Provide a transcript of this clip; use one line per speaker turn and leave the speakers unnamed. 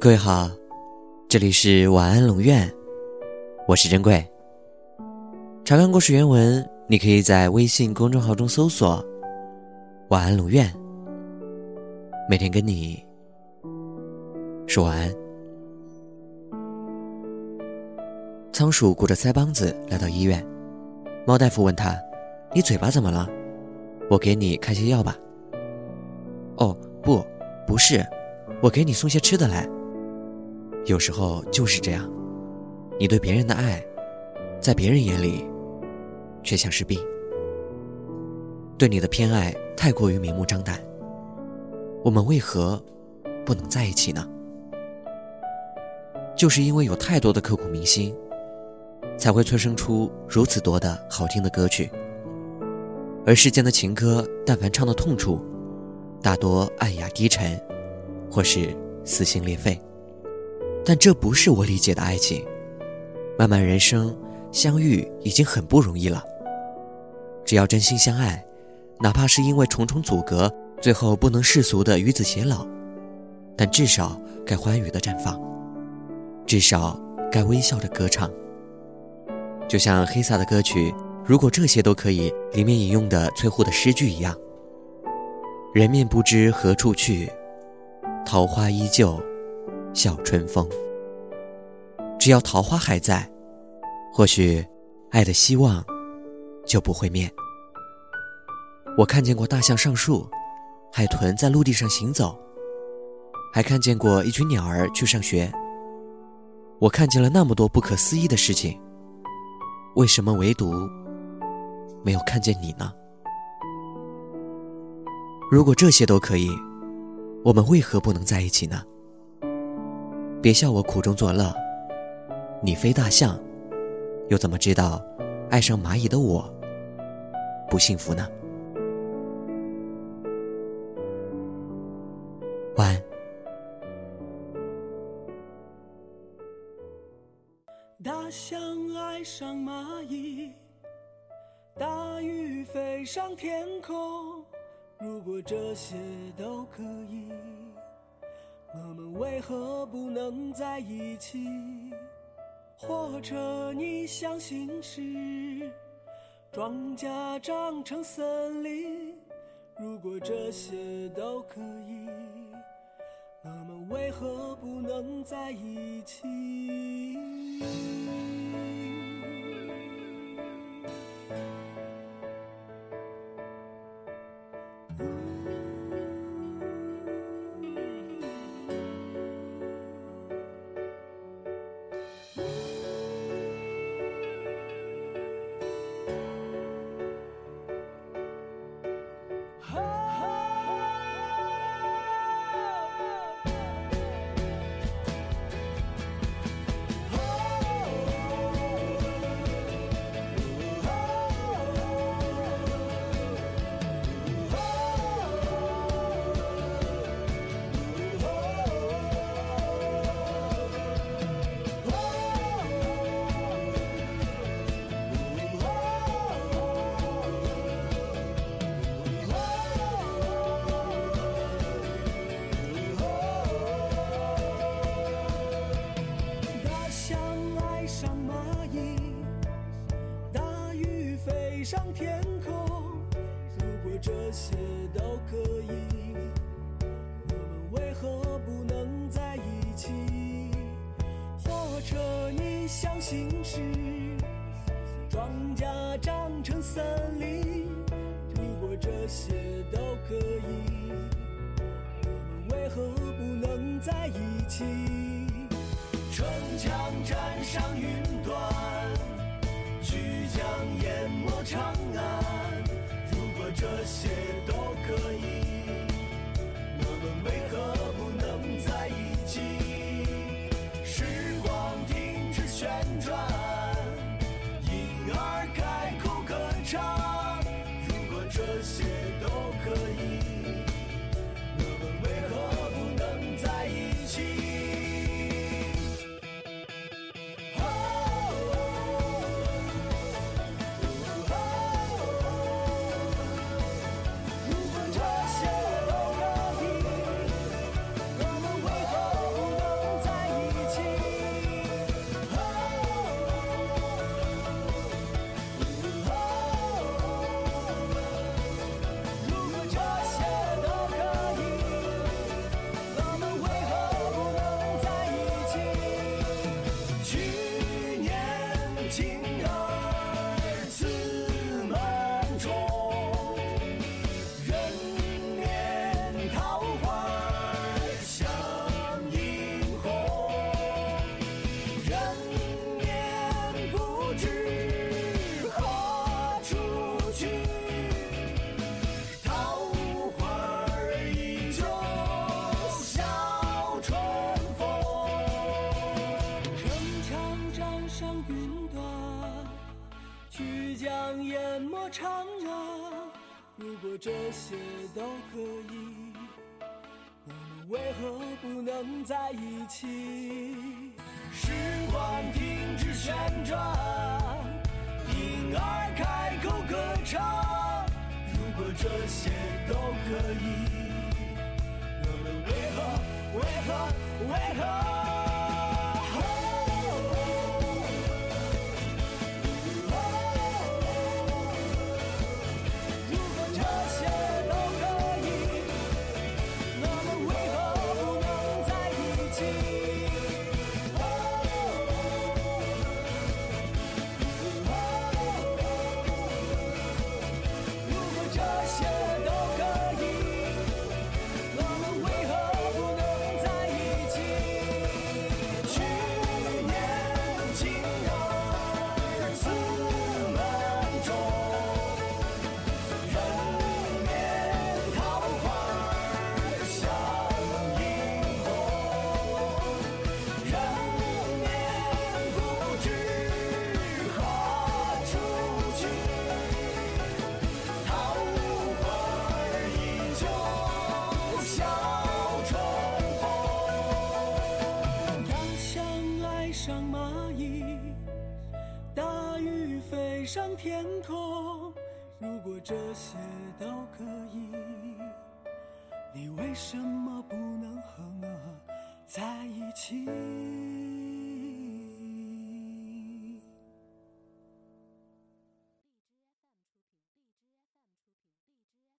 各位好，这里是晚安龙院，我是珍贵。查看故事原文，你可以在微信公众号中搜索“晚安龙院”，每天跟你说晚安。仓鼠鼓着腮帮子来到医院，猫大夫问他：“你嘴巴怎么了？我给你开些药吧。”“哦，不，不是，我给你送些吃的来。”有时候就是这样，你对别人的爱，在别人眼里，却像是病。对你的偏爱太过于明目张胆，我们为何不能在一起呢？就是因为有太多的刻骨铭心，才会催生出如此多的好听的歌曲。而世间的情歌，但凡唱的痛处，大多暗哑低沉，或是撕心裂肺。但这不是我理解的爱情。漫漫人生，相遇已经很不容易了。只要真心相爱，哪怕是因为重重阻隔，最后不能世俗的与子偕老，但至少该欢愉的绽放，至少该微笑的歌唱。就像黑撒的歌曲《如果这些都可以》里面引用的崔护的诗句一样：“人面不知何处去，桃花依旧。”小春风。只要桃花还在，或许爱的希望就不会灭。我看见过大象上树，海豚在陆地上行走，还看见过一群鸟儿去上学。我看见了那么多不可思议的事情，为什么唯独没有看见你呢？如果这些都可以，我们为何不能在一起呢？别笑我苦中作乐，你飞大象，又怎么知道爱上蚂蚁的我不幸福呢？晚。
大象爱上蚂蚁，大鱼飞上天空。如果这些都可以。我们为何不能在一起？或者你相信是庄稼长成森林？如果这些都可以，我们为何不能在一起？上蚂蚁，大雨飞上天空，如果这些都可以，我们为何不能在一起？或者你相信是庄稼长成森林？如果这些都可以，我们为何不能在一起？城墙站上云端。即将淹没长安。如果这些都可以，我们为何不能在一起？时光停止旋转，婴儿开口歌唱。如果这些如果这些都可以，我们为何不能在一起？时光停止旋转，婴儿开口歌唱。如果这些都可以，我们为何为何为何？上天空，如果这些都可以，你为什么